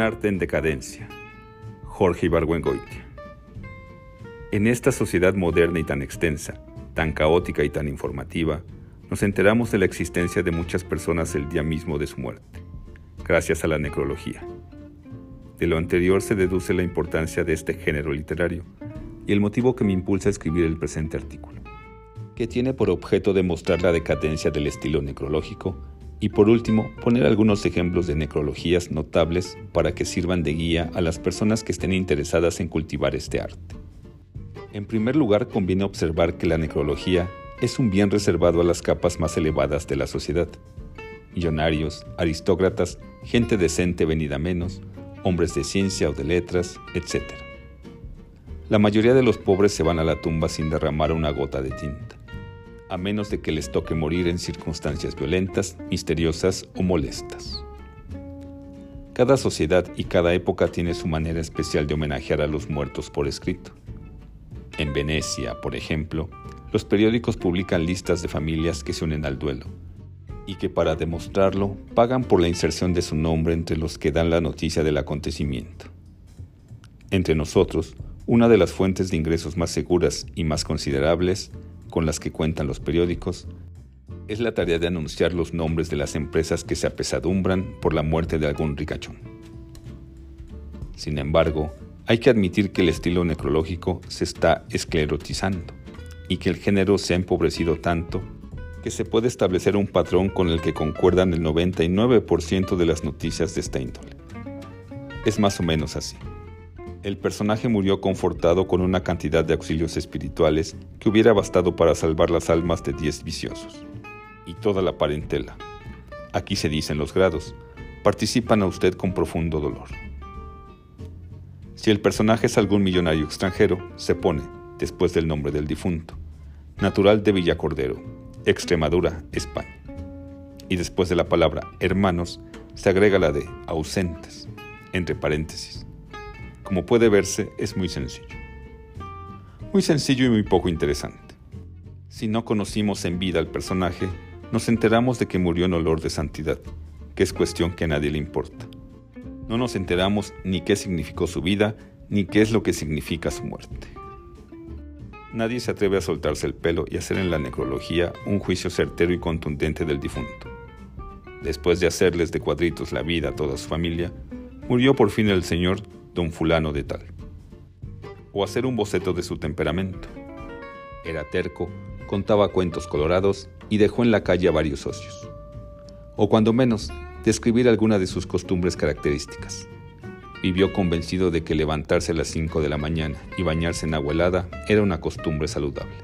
arte en decadencia. Jorge Ibargüengoitia. En esta sociedad moderna y tan extensa, tan caótica y tan informativa, nos enteramos de la existencia de muchas personas el día mismo de su muerte, gracias a la necrología. De lo anterior se deduce la importancia de este género literario y el motivo que me impulsa a escribir el presente artículo, que tiene por objeto demostrar la decadencia del estilo necrológico y por último, poner algunos ejemplos de necrologías notables para que sirvan de guía a las personas que estén interesadas en cultivar este arte. En primer lugar, conviene observar que la necrología es un bien reservado a las capas más elevadas de la sociedad. Millonarios, aristócratas, gente decente venida menos, hombres de ciencia o de letras, etc. La mayoría de los pobres se van a la tumba sin derramar una gota de tinta a menos de que les toque morir en circunstancias violentas, misteriosas o molestas. Cada sociedad y cada época tiene su manera especial de homenajear a los muertos por escrito. En Venecia, por ejemplo, los periódicos publican listas de familias que se unen al duelo y que para demostrarlo pagan por la inserción de su nombre entre los que dan la noticia del acontecimiento. Entre nosotros, una de las fuentes de ingresos más seguras y más considerables con las que cuentan los periódicos, es la tarea de anunciar los nombres de las empresas que se apesadumbran por la muerte de algún ricachón. Sin embargo, hay que admitir que el estilo necrológico se está esclerotizando y que el género se ha empobrecido tanto que se puede establecer un patrón con el que concuerdan el 99% de las noticias de esta índole. Es más o menos así el personaje murió confortado con una cantidad de auxilios espirituales que hubiera bastado para salvar las almas de diez viciosos. Y toda la parentela, aquí se dicen los grados, participan a usted con profundo dolor. Si el personaje es algún millonario extranjero, se pone, después del nombre del difunto, natural de Villacordero, Extremadura, España. Y después de la palabra hermanos, se agrega la de ausentes, entre paréntesis como puede verse, es muy sencillo. Muy sencillo y muy poco interesante. Si no conocimos en vida al personaje, nos enteramos de que murió en olor de santidad, que es cuestión que a nadie le importa. No nos enteramos ni qué significó su vida, ni qué es lo que significa su muerte. Nadie se atreve a soltarse el pelo y hacer en la necrología un juicio certero y contundente del difunto. Después de hacerles de cuadritos la vida a toda su familia, murió por fin el Señor don fulano de tal. O hacer un boceto de su temperamento. Era terco, contaba cuentos colorados y dejó en la calle a varios socios. O cuando menos, describir alguna de sus costumbres características. Vivió convencido de que levantarse a las 5 de la mañana y bañarse en agua helada era una costumbre saludable.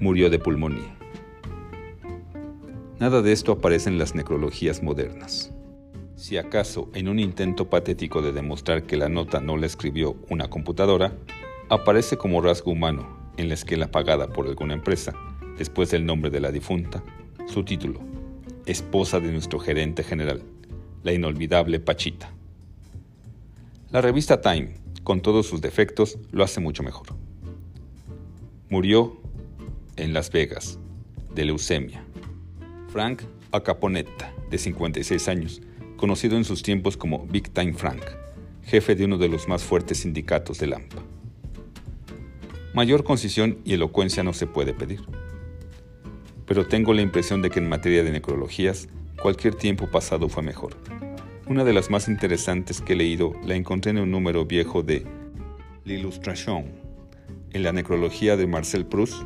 Murió de pulmonía. Nada de esto aparece en las necrologías modernas. Si acaso, en un intento patético de demostrar que la nota no la escribió una computadora, aparece como rasgo humano en la esquela pagada por alguna empresa, después del nombre de la difunta, su título, esposa de nuestro gerente general, la inolvidable Pachita. La revista Time, con todos sus defectos, lo hace mucho mejor. Murió en Las Vegas, de leucemia. Frank Acaponetta, de 56 años, conocido en sus tiempos como Big Time Frank, jefe de uno de los más fuertes sindicatos de Lampa. Mayor concisión y elocuencia no se puede pedir. Pero tengo la impresión de que en materia de necrologías, cualquier tiempo pasado fue mejor. Una de las más interesantes que he leído la encontré en un número viejo de L'Illustration. En la necrología de Marcel Proust,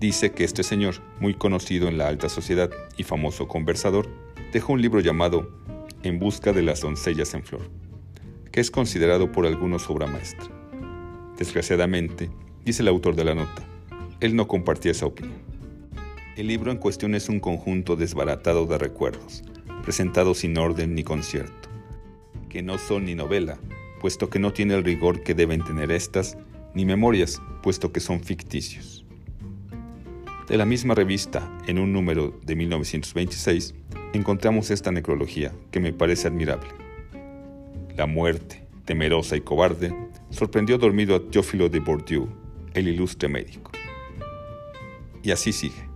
dice que este señor, muy conocido en la alta sociedad y famoso conversador, dejó un libro llamado en busca de las doncellas en flor, que es considerado por algunos obra maestra. Desgraciadamente, dice el autor de la nota, él no compartía esa opinión. El libro en cuestión es un conjunto desbaratado de recuerdos, presentados sin orden ni concierto, que no son ni novela, puesto que no tiene el rigor que deben tener estas, ni memorias, puesto que son ficticios. De la misma revista, en un número de 1926, encontramos esta necrología que me parece admirable. La muerte, temerosa y cobarde, sorprendió dormido a Teófilo de Bourdieu, el ilustre médico. Y así sigue.